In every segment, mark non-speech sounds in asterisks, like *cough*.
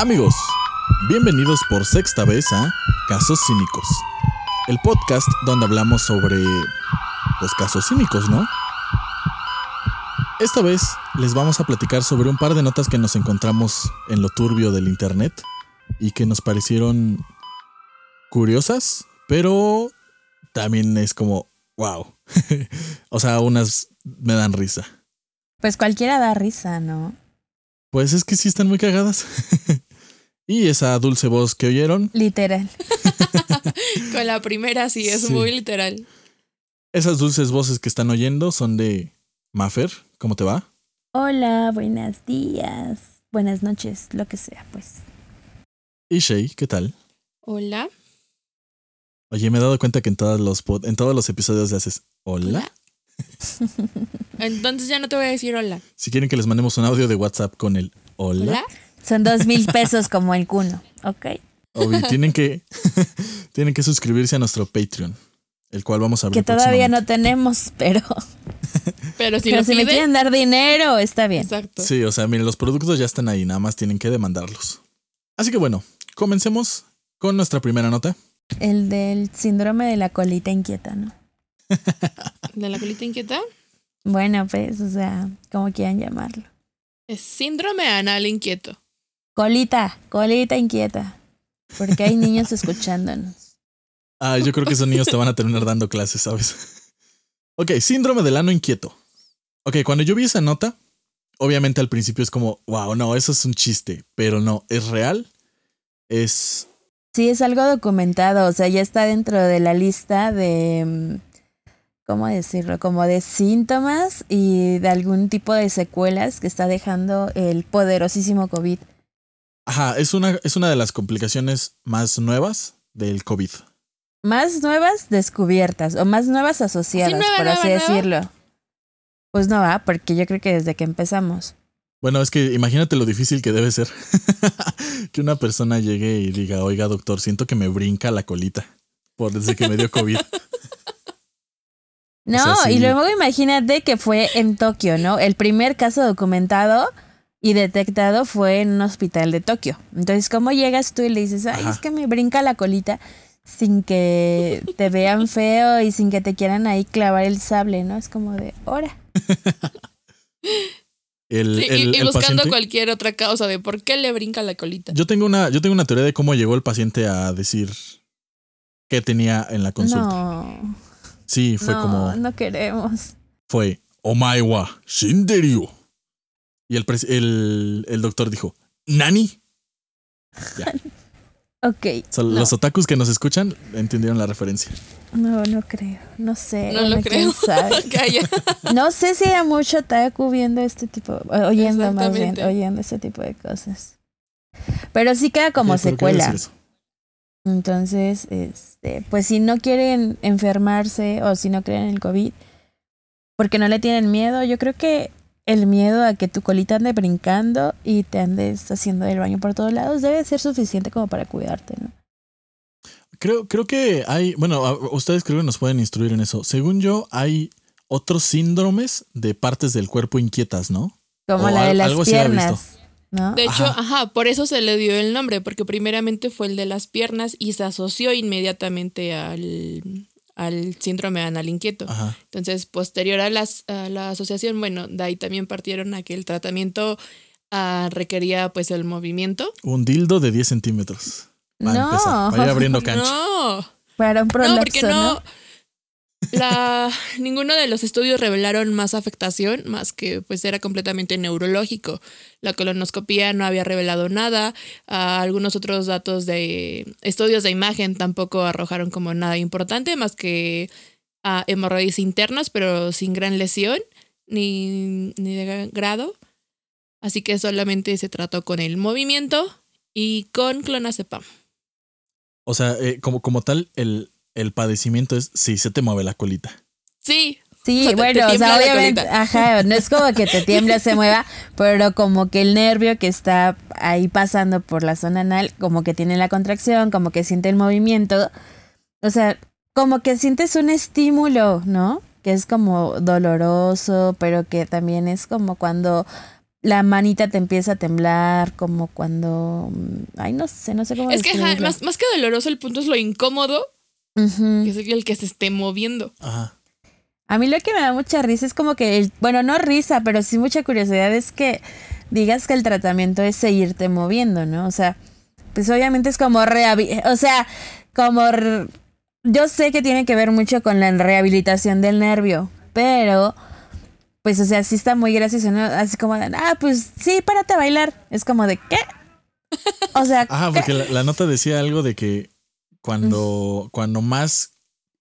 Amigos, bienvenidos por sexta vez a Casos Cínicos, el podcast donde hablamos sobre los casos cínicos, ¿no? Esta vez les vamos a platicar sobre un par de notas que nos encontramos en lo turbio del internet y que nos parecieron curiosas, pero también es como, wow. *laughs* o sea, unas me dan risa. Pues cualquiera da risa, ¿no? Pues es que sí están muy cagadas. *laughs* y esa dulce voz que oyeron. Literal. *laughs* Con la primera sí, es Sí. muy literal. Esas dulces voces que están oyendo son de Maffer. ¿Cómo te va? Hola, buenos días, buenas noches, lo que sea, pues. Y Shay, ¿qué tal? Hola. Oye, me he dado cuenta que en todos los, pod- en todos los episodios le haces hola. *laughs* Entonces ya no te voy a decir hola. Si quieren que les mandemos un audio de WhatsApp con el hola. Hola. Son dos mil pesos como el cuno, ¿ok? Obvio, tienen que *laughs* tienen que suscribirse a nuestro Patreon, el cual vamos a abrir Que todavía no tenemos, pero, *laughs* Pero si pero me quieren dar dinero, está bien. Exacto. Sí, o sea, miren, los productos ya están ahí, nada más tienen que demandarlos. Así que bueno, comencemos con nuestra primera nota. El del síndrome de la colita inquieta, ¿no? ¿De la colita inquieta? Bueno, pues, o sea, como quieran llamarlo. Es síndrome anal inquieto. Colita, colita inquieta. Porque hay niños *laughs* escuchándonos. Ah, yo creo que esos niños te van a terminar dando clases, ¿sabes? *laughs* Ok, síndrome del ano inquieto. Ok, cuando yo vi esa nota, obviamente al principio es como, wow, no, eso es un chiste, pero no, es real. Es... Sí, es algo documentado, o sea, ya está dentro de la lista de, mm, ¿cómo decirlo? Como de síntomas y de algún tipo de secuelas que está dejando el poderosísimo COVID. Ajá, es una, es una de las complicaciones más nuevas del COVID. Más nuevas descubiertas o más nuevas asociadas, nueva, por nueva, así nueva? decirlo. Pues no va, porque yo creo que desde que empezamos. Bueno, es que imagínate lo difícil que debe ser *laughs* que una persona llegue y diga, oiga doctor, siento que me brinca la colita por desde que me dio COVID. *laughs* No, sea, sí. y luego imagínate que fue en Tokio, ¿no? El primer caso documentado y detectado fue en un hospital de Tokio. Entonces, ¿cómo llegas tú y le dices, ay, Ajá. es que me brinca la colita sin que te vean *laughs* feo y sin que te quieran ahí clavar el sable, ¿no? Es como de, hora. *laughs* El, Sí, y- el- y, el buscando paciente- cualquier otra causa de por qué le brinca la colita. Yo tengo una, yo tengo una teoría de cómo llegó el paciente a decir qué tenía en la consulta. No, Sí, fue no, como no queremos. fue Omae wa shinderu. Y el, el, el doctor dijo, Nani. *laughs* Ok, O sea, No. Los otakus que nos escuchan entendieron la referencia. no, no creo, no sé. No lo creo. *laughs* *laughs* No sé si hay mucho otaku viendo este tipo, oyendo más bien, oyendo este tipo de cosas. Pero sí queda como Ok, ¿por qué decir secuela. Entonces, este, pues si no quieren enfermarse o si no creen en el COVID, porque no le tienen miedo, yo creo que el miedo a que tu colita ande brincando y te andes haciendo el baño por todos lados debe ser suficiente como para cuidarte, ¿no? Creo, creo que hay, bueno, a- ustedes creo que nos pueden instruir en eso. Según yo, hay otros síndromes de partes del cuerpo inquietas, ¿no? Como O la de las piernas, ¿no? De hecho, Ajá. ajá. por eso se le dio el nombre, porque primeramente fue el de las piernas y se asoció inmediatamente al, al síndrome anal inquieto. Ajá. Entonces, posterior a, las, a la asociación, bueno, de ahí también partieron a que el tratamiento ah, requería pues el movimiento. Un dildo de 10 centímetros. Empezar. No, Vaya abriendo cancha. No, para un no, porque no. La, ninguno de los estudios revelaron más afectación, más que pues era completamente neurológico. La colonoscopía no había revelado nada. Ah, algunos otros datos de estudios de imagen tampoco arrojaron como nada importante, más que ah, hemorroides internas, pero sin gran lesión ni, ni de grado. Así que solamente se trató con el movimiento y con clonazepam. O sea, eh, como, como tal, el, el padecimiento es si se te mueve la colita. Sí, Sí, O sea, te- bueno, te o sea, obviamente, ajá, no es como que te *laughs* tiembla, se mueva, pero como que el nervio que está ahí pasando por la zona anal, como que tiene la contracción, como que siente el movimiento, o sea, como que sientes un estímulo, ¿no? Que es como doloroso, pero que también es como cuando la manita te empieza a temblar, como cuando. mm, Ay, no sé, no sé cómo Es que ajá, describirlo. más, más que doloroso, el punto es lo incómodo, Ujú. que es el que se esté moviendo. Ajá. A mí lo que me da mucha risa es como que, el- bueno, no risa, pero sí mucha curiosidad es que digas que el tratamiento es seguirte moviendo, ¿no? O sea, pues obviamente es como rehabi- o sea, como yo sé que tiene que ver mucho con la rehabilitación del nervio, pero pues o sea, sí está muy gracioso, ¿no? Así como, de, ah, pues sí, párate a bailar. Es como de, ¿qué? O sea, Ajá, porque la, la nota decía algo de que cuando, cuando más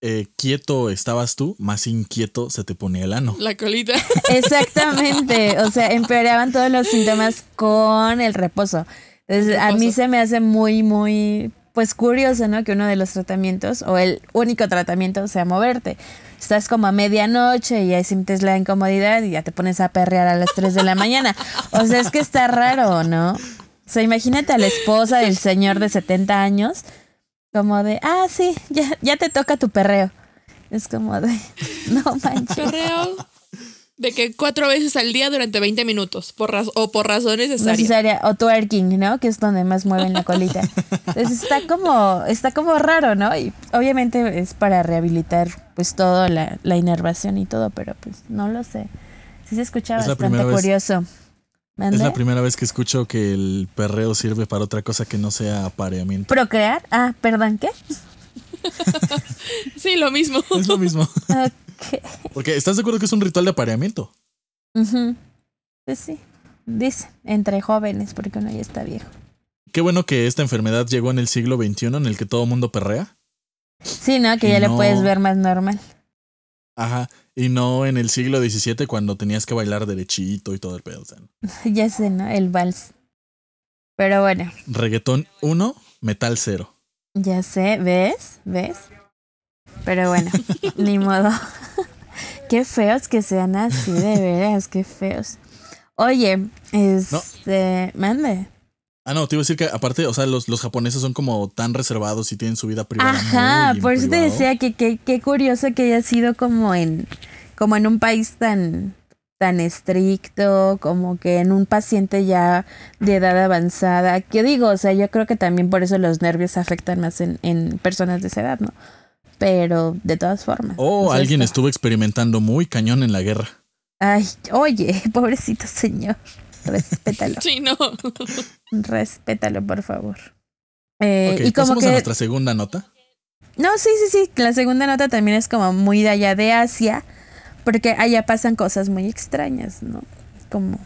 eh, quieto estabas tú, más inquieto se te ponía el ano. La colita. *laughs* Exactamente, o sea, empeoraban todos los síntomas con el reposo. Entonces, El a mí reposo. se me hace muy, muy, pues curioso, ¿no? Que uno de los tratamientos, o el único tratamiento, sea moverte. Estás como a medianoche y ahí sientes la incomodidad y ya te pones a perrear a las 3 de la mañana. O sea, es que está raro, ¿no? O sea, imagínate a la esposa del señor de 70 años, como de, ah, sí, ya, ya te toca tu perreo. Es como de, *laughs* no manches. Perreo de que cuatro veces al día durante 20 minutos por raz- o por razón necesaria. necesaria o twerking, ¿no? Que es donde más mueven la colita. Entonces está como está como raro, ¿no? Y obviamente es para rehabilitar pues todo la, la inervación y todo, pero pues no lo sé. Sí se escucha Es bastante vez- Es la primera vez que escucho que el perreo sirve para otra cosa que no sea apareamiento. ¿Procrear? Ah, perdón, ¿qué? Sí, lo mismo. Es lo mismo. Ok. Porque ¿estás de acuerdo que es un ritual de apareamiento? Ujú. Pues sí. Dice, entre jóvenes, porque uno ya está viejo. Qué bueno que esta enfermedad llegó en el siglo XXI en el que todo mundo perrea. Sí, ¿no? Que Y ya le no- puedes ver más normal. Ajá. Y no en el siglo XVII cuando tenías que bailar derechito y todo el pedo. *laughs* ya sé, ¿no? El vals. Pero bueno, reggaetón 1, metal 0. Ya sé, ¿ves? ¿Ves? Pero bueno, *laughs* ni modo. *laughs* qué feos que sean así, de veras, qué feos. Oye, este, mande. Ah, no, te iba a decir que aparte, o sea, los, los japoneses son como tan reservados y tienen su vida privada. Ajá, muy por eso te decía que qué curioso que haya sido como en, como en un país tan, tan estricto, como que en un paciente ya de edad avanzada. ¿Qué digo? O sea, yo creo que también por eso los nervios afectan más en, en personas de esa edad, ¿no? Pero de todas formas. O o sea, alguien estuvo experimentando muy cañón en la guerra. Ay, oye, *laughs* pobrecito señor. Respétalo, Sí, no. respétalo, por favor. Eh, ok, y como pasemos a que. nuestra segunda nota. No, sí, sí, sí. La segunda nota también es como muy de allá de Asia, porque allá pasan cosas muy extrañas, ¿no? Como,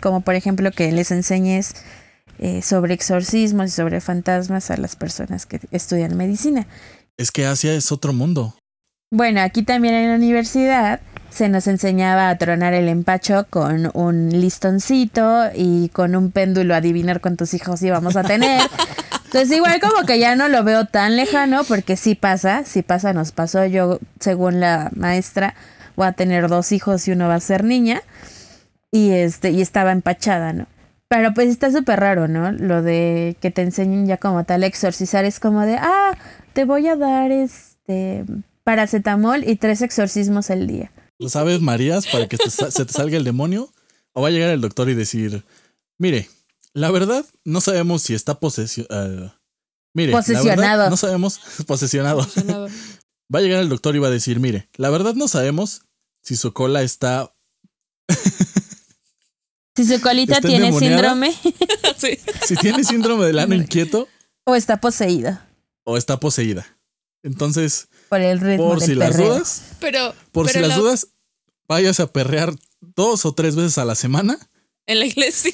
como por ejemplo que les enseñes eh, sobre exorcismos y sobre fantasmas a las personas que estudian medicina. Es que Asia es otro mundo. Bueno, aquí también en la universidad se nos enseñaba a tronar el empacho con un listoncito y con un péndulo a adivinar cuántos hijos íbamos a tener. *laughs* Entonces igual como que ya no lo veo tan lejano porque sí pasa, sí pasa, nos pasó. Yo, según la maestra, voy a tener dos hijos y uno va a ser niña. Y este, y estaba empachada, ¿no? Pero pues está súper raro, ¿no? Lo de que te enseñen ya como tal a exorcizar es como de, ah, te voy a dar este paracetamol y tres exorcismos al día. ¿Lo sabes, Marías, para que te se te salga el demonio? ¿O va a llegar el doctor y decir, mire, la verdad, no sabemos si está posesionado. mire, la verdad, Posesionado. no sabemos, *laughs* posesionado. Nada. Va a llegar el doctor y va a decir, mire, la verdad no sabemos si su cola está... *laughs* Si su colita ¿Está tiene síndrome *laughs* Sí. Si tiene síndrome del ano inquieto o está poseído o está poseída. Entonces, por el ritmo por del si las dudas, Pero, por pero si las la- dudas, vayas a perrear dos o tres veces a la semana en la iglesia.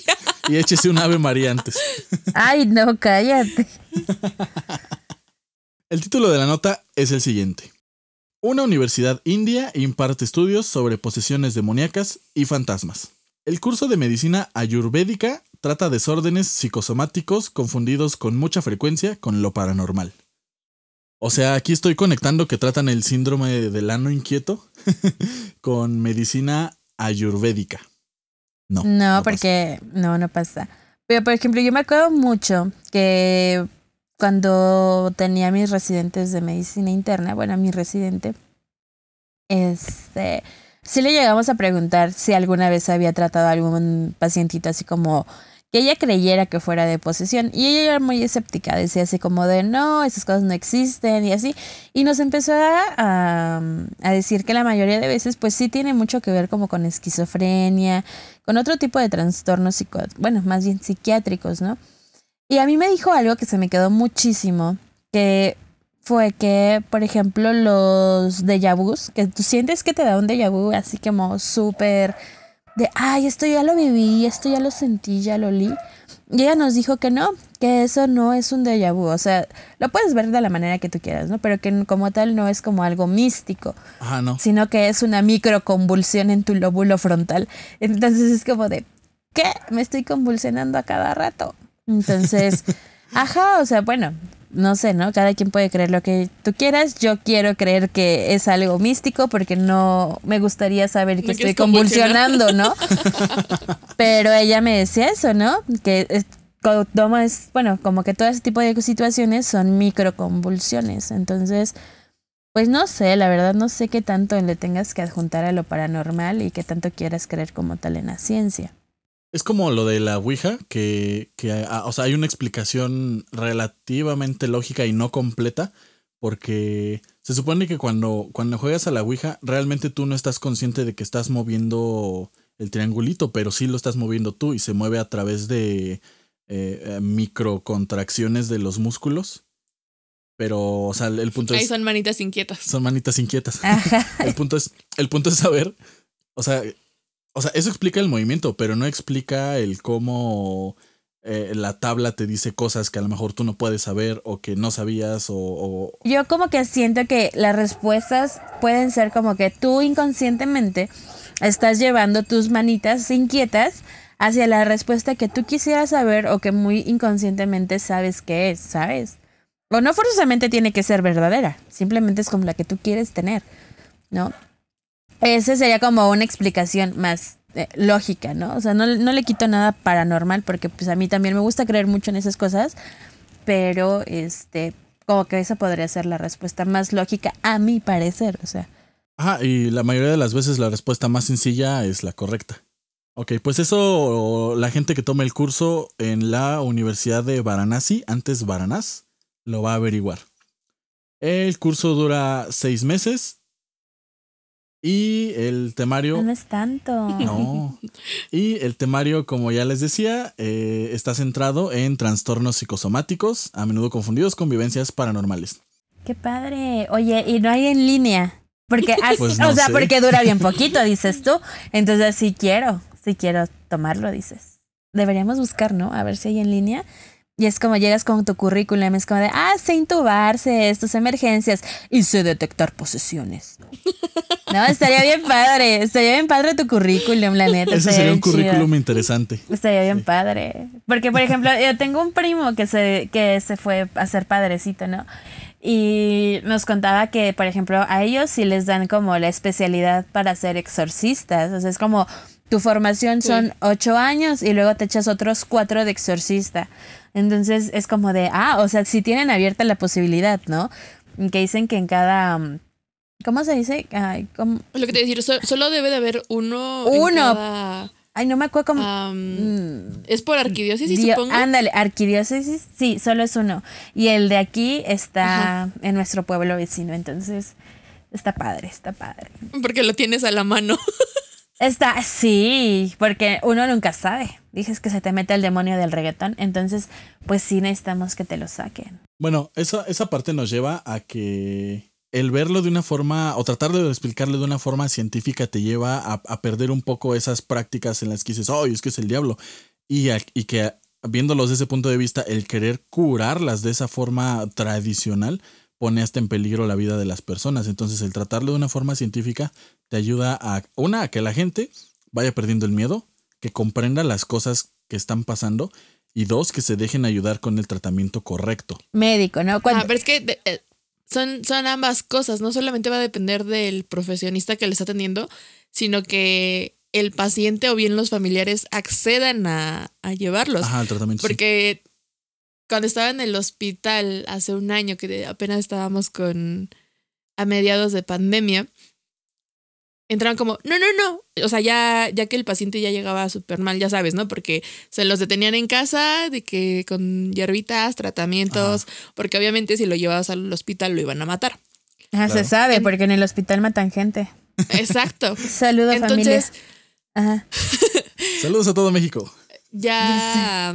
y échese un ave María antes. Ay, no, cállate. El título de la nota es el siguiente. Una universidad india imparte estudios sobre posesiones demoníacas y fantasmas. El curso de medicina ayurvédica trata desórdenes psicosomáticos confundidos con mucha frecuencia con lo paranormal. O sea, aquí estoy conectando que tratan el síndrome del ano inquieto *laughs* con medicina ayurvédica. No. No, porque no, no pasa. Pero por ejemplo, yo me acuerdo mucho que cuando tenía mis residentes de medicina interna, bueno, mi residente, este, sí le llegamos a preguntar si alguna vez había tratado a algún pacientito así como que ella creyera que fuera de posesión. Y ella era muy escéptica, decía así como de no, esas cosas no existen y así. Y nos empezó a, a, decir que la mayoría de veces pues sí tiene mucho que ver como con esquizofrenia, con otro tipo de trastornos psico bueno, más bien psiquiátricos, ¿no? Y a mí me dijo algo que se me quedó muchísimo, que fue que, por ejemplo, los déjà vus, que tú sientes que te da un déjà vu así como súper de, ay, esto ya lo viví, esto ya lo sentí, ya lo li. Y ella nos dijo que no, que eso no es un déjà vu. O sea, lo puedes ver de la manera que tú quieras, ¿no? Pero que como tal no es como algo místico. Ajá, no. Sino que es una microconvulsión en tu lóbulo frontal. Entonces es como de, ¿qué? Me estoy convulsionando a cada rato. Entonces, *laughs* ajá, o sea, bueno, no sé, ¿no? Cada quien puede creer lo que tú quieras. Yo quiero creer que es algo místico porque no me gustaría saber que estoy convulsionando, ¿no? *laughs* Pero ella me decía eso, ¿no? Que es, es, bueno, como que todo ese tipo de situaciones son microconvulsiones. Entonces, pues no sé, la verdad no sé qué tanto le tengas que adjuntar a lo paranormal y qué tanto quieras creer como tal en la ciencia. Es como lo de la Ouija, que, ah, o sea, hay una explicación relativamente lógica y no completa, porque se supone que cuando, cuando juegas a la Ouija, realmente tú no estás consciente de que estás moviendo el triangulito, pero sí lo estás moviendo tú y se mueve a través de eh, microcontracciones de los músculos. Pero, o sea, el punto es. Ahí son manitas inquietas. Son manitas inquietas. *laughs* el punto es, el punto es saber, o sea, o sea, eso explica el movimiento, pero no explica el cómo eh, la tabla te dice cosas que a lo mejor tú no puedes saber o que no sabías o, Yo como que siento que las respuestas pueden ser como que tú inconscientemente estás llevando tus manitas inquietas hacia la respuesta que tú quisieras saber o que muy inconscientemente sabes que es, ¿sabes? O no forzosamente tiene que ser verdadera, simplemente es como la que tú quieres tener, ¿no? Ese sería como una explicación más eh, lógica, ¿no? O sea, no, no, le quito nada paranormal porque pues a mí también me gusta creer mucho en esas cosas, pero este, como que esa podría ser la respuesta más lógica a mi parecer, o sea. Ajá, y la mayoría de las veces la respuesta más sencilla es la correcta. Ok, pues eso la gente que tome el curso en la Universidad de Varanasi, antes Varanás, lo va a averiguar. El curso dura seis meses y el temario. No es tanto. No. Y el temario, como ya les decía, eh, está centrado en trastornos psicosomáticos, a menudo confundidos con vivencias paranormales. Qué padre. Oye, y no hay en línea. Porque, *laughs* pues o sea, porque dura bien poquito, dices tú. Entonces sí quiero, sí quiero tomarlo, dices. Deberíamos buscar, ¿no? A ver si hay en línea. Y es como llegas con tu currículum, es como de, ah, sé intubarse, estas emergencias y sé detectar posesiones. *laughs* No, estaría bien padre, estaría bien padre tu currículum, la neta. Ese sería un currículum interesante. Estaría bien padre. Porque, por ejemplo, yo tengo un primo que se, que se fue a ser padrecito, ¿no? Y nos contaba que, por ejemplo, a ellos sí les dan como la especialidad para ser exorcistas. O sea, es como tu formación son ocho años y luego te echas otros cuatro de exorcista. Entonces es como de, ah, o sea, si tienen abierta la posibilidad, ¿no? Que dicen que en cada... ¿Cómo se dice? Ay, ¿cómo? Lo que te decir, solo debe de haber uno. Uno. Ay, no me acuerdo cómo. Mm, es por arquidiócesis, supongo. Ándale, arquidiócesis, sí, solo es uno. Y el de aquí está en nuestro pueblo vecino, entonces está padre, está padre. Porque lo tienes a la mano. *laughs* Está, sí, porque uno nunca sabe. Dices que se te mete el demonio del reggaetón, entonces pues sí necesitamos que te lo saquen. Bueno, esa, esa parte nos lleva a que el verlo de una forma, o tratar de explicarlo de una forma científica, te lleva a, perder un poco esas prácticas en las que dices, oh, es que es el diablo. Y, y que viéndolos desde ese punto de vista, el querer curarlas de esa forma tradicional pone hasta en peligro la vida de las personas. Entonces, el tratarlo de una forma científica te ayuda a, una, a que la gente vaya perdiendo el miedo, que comprenda las cosas que están pasando y dos, que se dejen ayudar con el tratamiento correcto. Médico, ¿no? Ah, pero es que eh, son, son ambas cosas, no solamente va a depender del profesionista que le está atendiendo, sino que el paciente o bien los familiares accedan a, llevarlos. Ajá, al tratamiento. Porque cuando estaba en el hospital hace un año, que apenas estábamos con a mediados de pandemia, entraban como, no, no, no. O sea, ya, ya que el paciente ya llegaba súper mal, ya sabes, ¿no? Porque se los detenían en casa, de que con hierbitas, tratamientos, porque obviamente si lo llevabas al hospital lo iban a matar. Ah, Se sabe, porque en el hospital matan gente. Exacto. *laughs* Saludos, familia. Entonces, Ajá. Saludos a todo México. ya,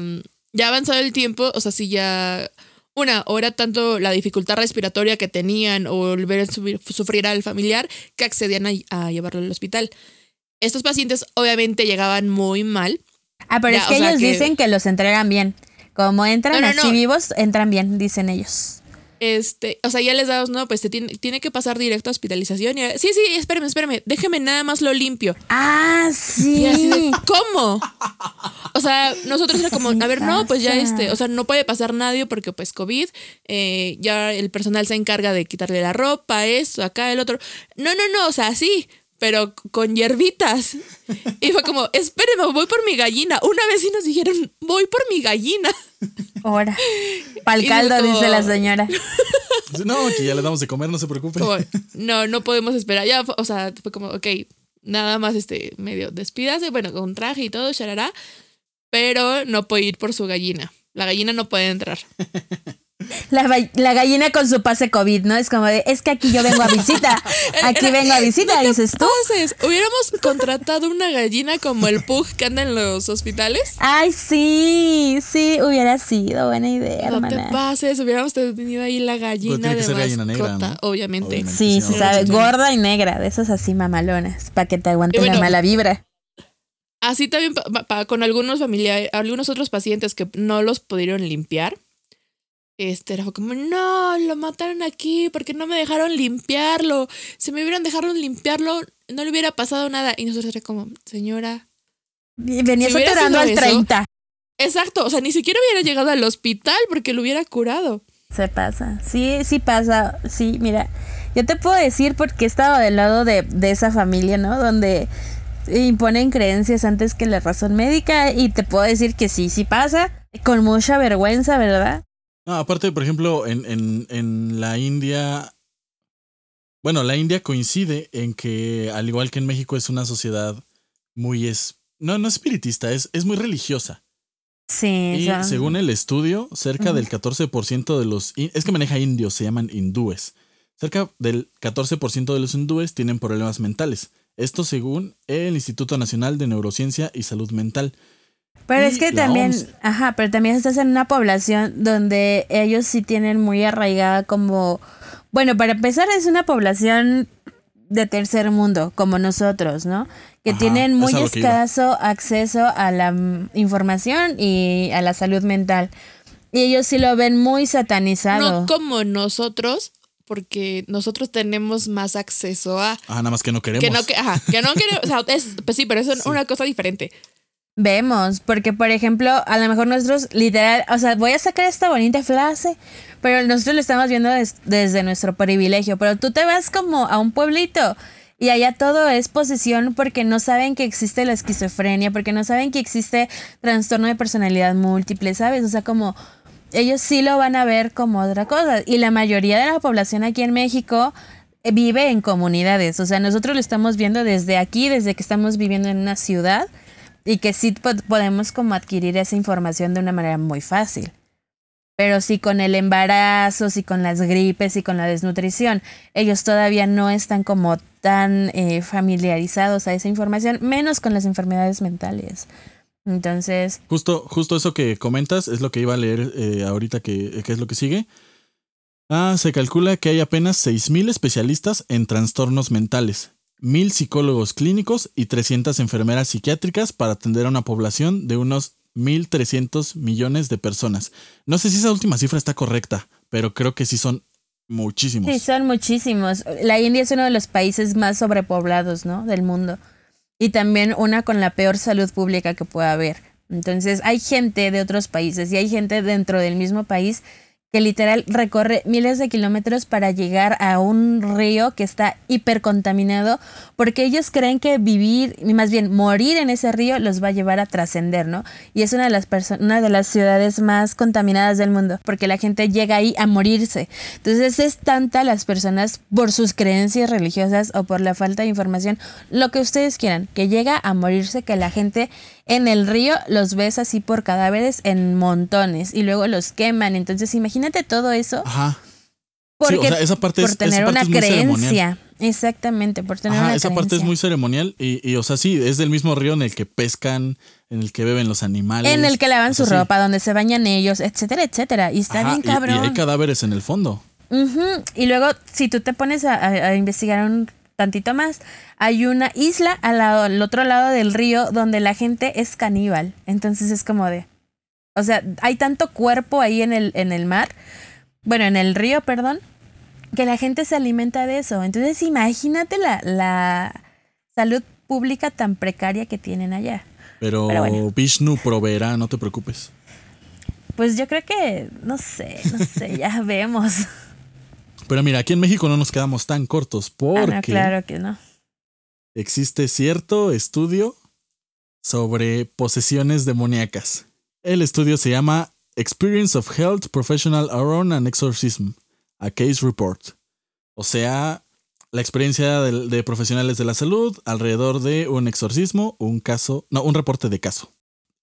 ya avanzado el tiempo, o sea, si ya una, o era tanto la dificultad respiratoria que tenían o el ver subir- sufrir al familiar que accedían a, a llevarlo al hospital. Estos pacientes obviamente llegaban muy mal. Ah, pero Ya, es que ellos que- dicen que los entregan bien. Como entran No, no, así no. vivos, entran bien, dicen ellos. Este, o sea, ya les damos, no, pues te tiene, tiene que pasar directo a hospitalización. Y, sí, sí, espérame, espérame, déjeme nada más lo limpio. Ah, Y así de, sí. ¿cómo? O sea, nosotros era como, a ver, no, pues ya este, o sea, no puede pasar nadie porque pues COVID, eh, ya el personal se encarga de quitarle la ropa, esto, acá, el otro. No, no, no, o sea, sí, pero con hierbitas. Y fue como, espéreme, voy por mi gallina. Una vez sí nos dijeron, voy por mi gallina. Ahora. Pa'l caldo, como- dice la señora. No, que ya le damos de comer, no se preocupe. Como, no, no podemos esperar. Ya, o sea, fue como, ok, nada más este medio despídase, bueno, con traje y todo, charará, pero no puede ir por su gallina. La gallina no puede entrar. La, gallina con su pase COVID, ¿no? Es como de, es que aquí yo vengo a visita. *laughs* Aquí Era- vengo a visita, no te dices tú. pases. Hubiéramos contratado una gallina como el Pug que anda en los hospitales. Ay, sí, sí, hubiera sido buena idea, No te hermana. pases, hubiéramos tenido ahí la gallina tiene que de ser gallina negra, ¿no? obviamente. Obviamente. Sí, Sí, se no, sabe, sí. gorda y negra, de esas así mamalonas, para que te aguante bueno, la mala vibra. Así también pa- pa- pa- con algunos familiares, algunos otros pacientes que no los pudieron limpiar. Este era como, no, lo mataron aquí porque no me dejaron limpiarlo. Si me hubieran dejado limpiarlo, no le hubiera pasado nada. Y nosotros era como, señora. Venías si al sido eso- 30. Exacto, o sea, ni siquiera hubiera llegado al hospital porque lo hubiera curado. Se pasa. Sí, sí pasa. Sí, mira. Yo te puedo decir porque he estado del lado de, de esa familia, ¿no? Donde imponen creencias antes que la razón médica. Y te puedo decir que sí, sí pasa. Con mucha vergüenza, ¿verdad? No, aparte, por ejemplo, en, en, en la India. Bueno, la India coincide en que, al igual que en México, es una sociedad muy. Es, no, no espiritista, es, es muy religiosa. Sí. Y según el estudio, cerca Ujú. del 14% de los... Es que maneja indios, se llaman hindúes. Cerca del 14% de los hindúes tienen problemas mentales. Esto según el Instituto Nacional de Neurociencia y Salud Mental. Pero es que también, OMS. ajá, pero también estás en una población donde ellos sí tienen muy arraigada como, bueno, para empezar es una población de tercer mundo, como nosotros, ¿no? Que Ajá, tienen muy escaso acceso a la información y a la salud mental. Y ellos sí lo ven muy satanizado. No como nosotros, porque nosotros tenemos más acceso a. Ah, nada más que no queremos. Que no, que, ajá, que no *laughs* queremos. O sea, es, pues sí, pero es Sí. una cosa diferente. Vemos, porque por ejemplo, a lo mejor nosotros literal, o sea, voy a sacar esta bonita frase, pero nosotros lo estamos viendo des- desde nuestro privilegio, pero tú te vas como a un pueblito y allá todo es posesión porque no saben que existe la esquizofrenia, porque no saben que existe trastorno de personalidad múltiple, ¿sabes? O sea, como ellos sí lo van a ver como otra cosa y la mayoría de la población aquí en México eh, vive en comunidades, o sea, nosotros lo estamos viendo desde aquí, desde que estamos viviendo en una ciudad y que sí po- podemos como adquirir esa información de una manera muy fácil. Pero sí con el embarazo, sí con las gripes y con la desnutrición, ellos todavía no están como tan eh, familiarizados a esa información, menos con las enfermedades mentales. Entonces, Justo, justo eso que comentas es lo que iba a leer eh, ahorita que, que es lo que sigue. Ah, se calcula que hay apenas 6.000 especialistas en trastornos mentales, 1.000 psicólogos clínicos y 300 enfermeras psiquiátricas para atender a una población de unos 1.300 millones de personas. No sé si esa última cifra está correcta, pero creo que sí son muchísimos. sí, son muchísimos. La India es uno de los países más sobrepoblados, ¿no? Del mundo. Y también una con la peor salud pública que pueda haber. Entonces, hay gente de otros países y hay gente dentro del mismo país que literal recorre miles de kilómetros para llegar a un río que está hipercontaminado, porque ellos creen que vivir, más bien morir en ese río los va a llevar a trascender, ¿no? Y es una de las una de las ciudades más contaminadas del mundo, porque la gente llega ahí a morirse. Entonces es tanta las personas por sus creencias religiosas o por la falta de información, lo que ustedes quieran, que llega a morirse, que la gente en el río los ves así por cadáveres en montones y luego los queman. Entonces imagínate todo eso. Ajá. Porque, sí, o sea, esa parte por es, tener esa parte una creencia. Exactamente, por tener Ajá, una esa parte es muy ceremonial y, y, o sea, sí, es del mismo río en el que pescan, en el que beben los animales. En el que lavan o sea, su sí. ropa, donde se bañan ellos, etcétera, etcétera. Y está Ajá, bien cabrón. Y, hay cadáveres en el fondo. Ujú, Y luego, si tú te pones a, a- a investigar un tantito más, hay una isla al lado, al otro lado del río, donde la gente es caníbal. Entonces es como de. O sea, hay tanto cuerpo ahí en el, en el mar, bueno, en el río, perdón, que la gente se alimenta de eso. Entonces, imagínate la, la salud pública tan precaria que tienen allá. Pero, Pero bueno. Vishnu proveerá, no te preocupes. Pues yo creo que, no sé, no sé, ya *laughs* vemos. Pero mira, aquí en México no nos quedamos tan cortos Ah, porque no, claro que no. existe cierto estudio sobre posesiones demoníacas. El estudio se llama Experience of Health Professional Around an Exorcism, a Case Report. O sea, la experiencia de, de profesionales de la salud alrededor de un exorcismo, un caso, no, un reporte de caso.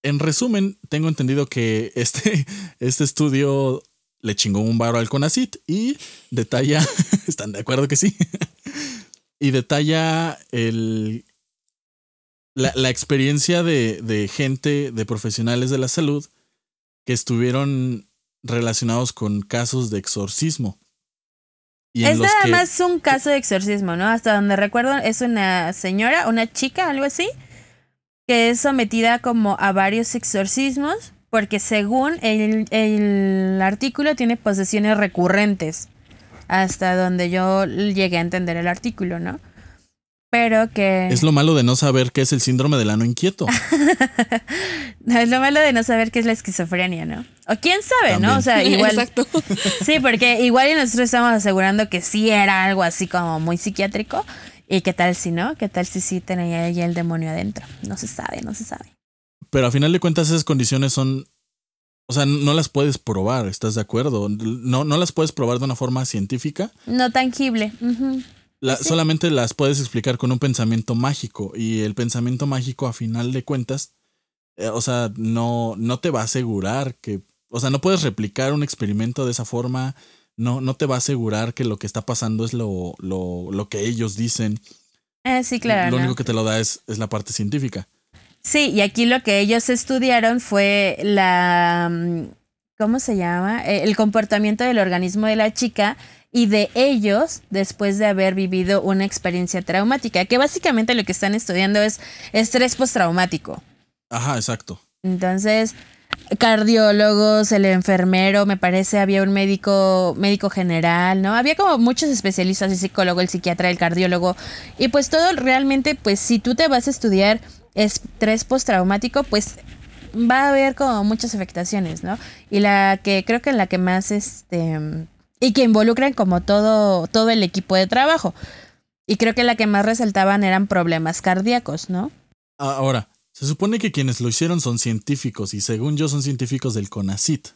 En resumen, tengo entendido que este, *laughs* este estudio le chingó un varo al CONACIT y detalla, *laughs* ¿están de acuerdo que sí? *laughs* y detalla el, la, la experiencia de, de gente, de profesionales de la salud que estuvieron relacionados con casos de exorcismo. Y Es nada que- más un caso de exorcismo, ¿no? Hasta donde recuerdo es una señora, una chica, algo así, que es sometida como a varios exorcismos, porque según el, el artículo tiene posesiones recurrentes, hasta donde yo llegué a entender el artículo, ¿no? Pero que... Es lo malo de no saber qué es el síndrome del ano inquieto. No, *laughs* es lo malo de no saber qué es la esquizofrenia, ¿no? O quién sabe, ¿no? O sea, igual... *laughs* Exacto. Sí, porque igual y nosotros estamos asegurando que sí era algo así como muy psiquiátrico. ¿Y qué tal si no? ¿Qué tal si sí tenía ahí el demonio adentro? No se sabe, no se sabe. Pero a final de cuentas esas condiciones son... O sea, no las puedes probar, ¿estás de acuerdo? No, no las puedes probar de una forma científica. No tangible. ujú. La- Sí. Solamente las puedes explicar con un pensamiento mágico. Y el pensamiento mágico, a final de cuentas, eh, o sea, no, no te va a asegurar que. O sea, no puedes replicar un experimento de esa forma. No, no te va a asegurar que lo que está pasando es lo, lo, lo que ellos dicen. Ah, sí, claro. lo ¿no? único que te lo da es, es la parte científica. Sí, y aquí lo que ellos estudiaron fue la... mm, ¿Cómo se llama? Eh, El comportamiento del organismo de la chica y de ellos después de haber vivido una experiencia traumática, que básicamente lo que están estudiando es estrés postraumático. Ajá, exacto. Entonces, cardiólogos, el enfermero, me parece, había un médico, médico general, ¿no? Había como muchos especialistas, el psicólogo, el psiquiatra, el cardiólogo. Y pues todo realmente, pues si tú te vas a estudiar estrés postraumático, pues va a haber como muchas afectaciones, ¿no? Y la que creo que la que más, este, y que involucran como todo, todo el equipo de trabajo. Y creo que la que más resaltaban eran problemas cardíacos, ¿no? Ah, Ahora, se supone que quienes lo hicieron son científicos y según yo son científicos del CONACIT.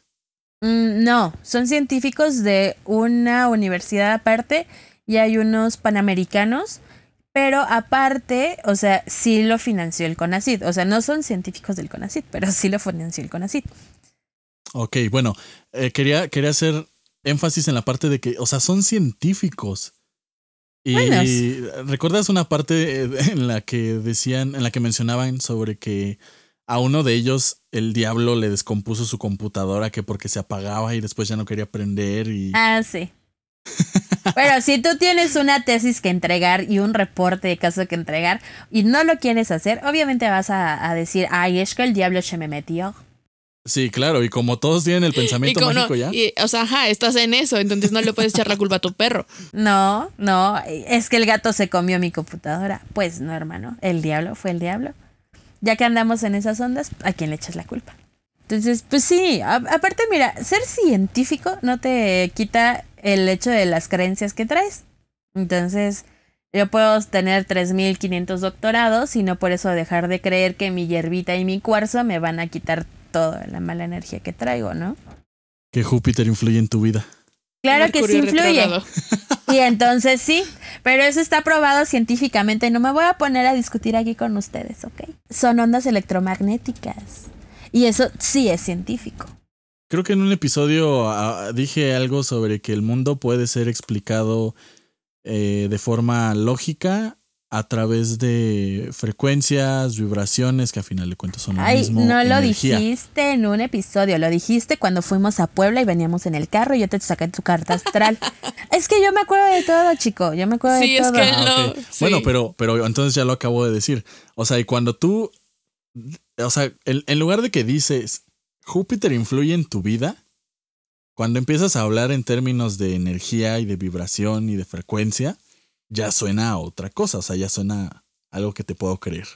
Mm, no, son científicos de una universidad aparte y hay unos panamericanos, pero aparte, o sea, sí lo financió el CONACID. O sea, no son científicos del CONACID, pero sí lo financió el CONACID. Ok, bueno, eh, quería, quería hacer énfasis en la parte de que, o sea, son científicos. Y Buenos. recuerdas una parte eh, en la que decían, en la que mencionaban sobre que a uno de ellos el diablo le descompuso su computadora que porque se apagaba y después ya no quería prender y Ah, sí. Pero si tú tienes una tesis que entregar y un reporte de caso que entregar y no lo quieres hacer, obviamente vas a, a decir, ay, es que el diablo se me metió. sí, claro, y como todos tienen el pensamiento como mágico ya. y, o sea, ajá, estás en eso, entonces no le puedes echar la culpa a tu perro. No, no, es que el gato se comió mi computadora. Pues no, hermano, el diablo fue el diablo. Ya que andamos en esas ondas, ¿a quién le echas la culpa? Entonces, pues sí, aparte mira, ser científico no te quita el hecho de las creencias que traes. Entonces, yo puedo tener 3.500 doctorados y no por eso dejar de creer que mi hierbita y mi cuarzo me van a quitar toda la mala energía que traigo, ¿no? Que Júpiter influye en tu vida. Claro que sí influye. Y entonces sí, pero eso está probado científicamente. No me voy a poner a discutir aquí con ustedes, ¿ok? Son ondas electromagnéticas. Y eso sí es científico. Creo que en un episodio ah, dije algo sobre que el mundo puede ser explicado eh, de forma lógica a través de frecuencias, vibraciones, que a final de cuentas son lo Ay, No lo dijiste en un episodio, lo dijiste cuando fuimos a Puebla y veníamos en el carro y yo te saqué tu carta astral. *laughs* es que yo me acuerdo de todo, chico, yo me acuerdo de todo. Es que ah, Bueno, pero, pero entonces ya lo acabo de decir. O sea, y cuando tú, o sea, en lugar de que dices, Júpiter influye en tu vida, cuando empiezas a hablar en términos de energía y de vibración y de frecuencia, ya suena a otra cosa, o sea, ya suena algo que te puedo creer.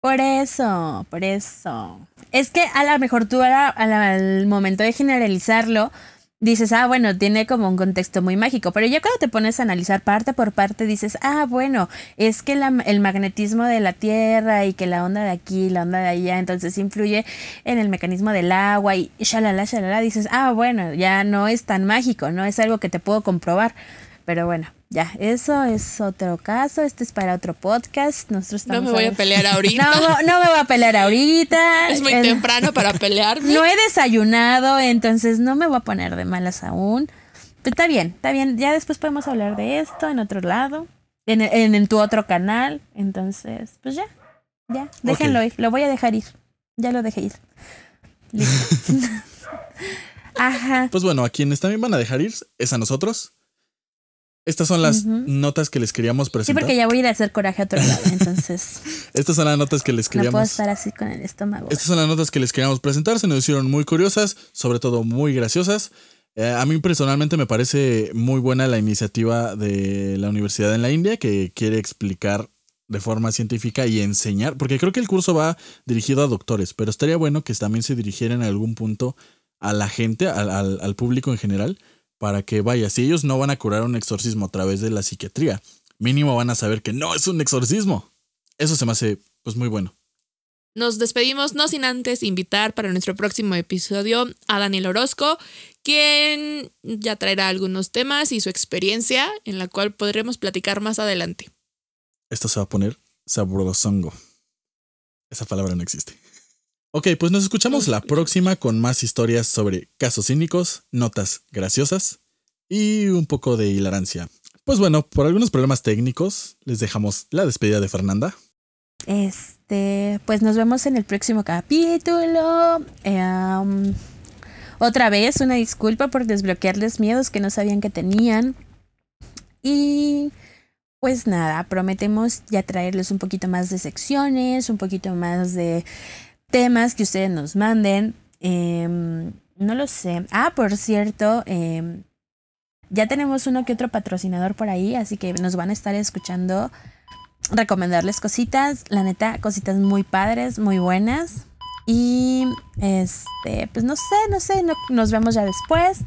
Por eso, por eso. Es que a lo mejor tú al momento de generalizarlo, dices, ah, bueno, tiene como un contexto muy mágico, pero ya cuando te pones a analizar parte por parte, dices, ah, bueno, es que el magnetismo de la Tierra y que la onda de aquí, la onda de allá, entonces influye en el mecanismo del agua y shalala, shalala, dices, ah, bueno, ya no es tan mágico, no es algo que te puedo comprobar, pero bueno, ya, eso es otro caso, este es para otro podcast. Nosotros no me voy a, pelear *laughs* ahorita. No, me voy a pelear ahorita. Es muy temprano para *laughs* pelearme. No he desayunado, entonces no me voy a poner de malas aún. Pero está bien, está bien. Ya después podemos hablar de esto en otro lado, en, en, tu otro canal. Entonces, pues ya, ya, déjenlo ir. Lo voy a dejar ir. Ya lo dejé ir. Listo. *laughs* Ajá. Pues bueno, a quienes también van a dejar ir es a nosotros. Estas son las notas que les queríamos presentar. Sí, porque ya voy a ir a hacer coraje a otro lado, entonces. *laughs* Estas son las notas que les queríamos. No puedo estar así con el estómago. Estas son las notas que les queríamos presentar. Se nos hicieron muy curiosas, sobre todo muy graciosas. Eh, a mí personalmente me parece muy buena la iniciativa de la Universidad en la India que quiere explicar de forma científica y enseñar, porque creo que el curso va dirigido a doctores, pero estaría bueno que también se dirigiera en algún punto a la gente, al público en general, para que vaya, si ellos no van a curar un exorcismo a través de la psiquiatría, mínimo van a saber que no es un exorcismo. Eso se me hace pues muy bueno. Nos despedimos no sin antes invitar para nuestro próximo episodio a Daniel Orozco, quien ya traerá algunos temas y su experiencia en la cual podremos platicar más adelante. Esto se va a poner sabrosongo. Esa palabra no existe. Ok, pues nos escuchamos la próxima con más historias sobre casos cínicos, notas graciosas y un poco de hilarancia. Pues bueno, por algunos problemas técnicos, les dejamos la despedida de Fernanda. Este, pues nos vemos en el próximo capítulo. Em, otra vez, una disculpa por desbloquearles miedos que no sabían que tenían. Y pues nada, prometemos ya traerles un poquito más de secciones, un poquito más de temas que ustedes nos manden. Em, no lo sé. Ah, por cierto, em, ya tenemos uno que otro patrocinador por ahí, así que nos van a estar escuchando recomendarles cositas. La neta, cositas muy padres, muy buenas. Y este, pues no sé, no sé, nos vemos ya después.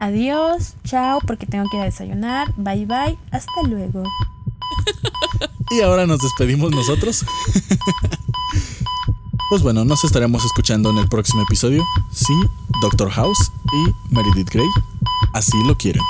Adiós, chao, porque tengo que ir a desayunar. Bye bye, hasta luego. *laughs* Y ahora nos despedimos nosotros. *laughs* Pues bueno, nos estaremos escuchando en el próximo episodio si Doctor House y Meredith Grey así lo quieren.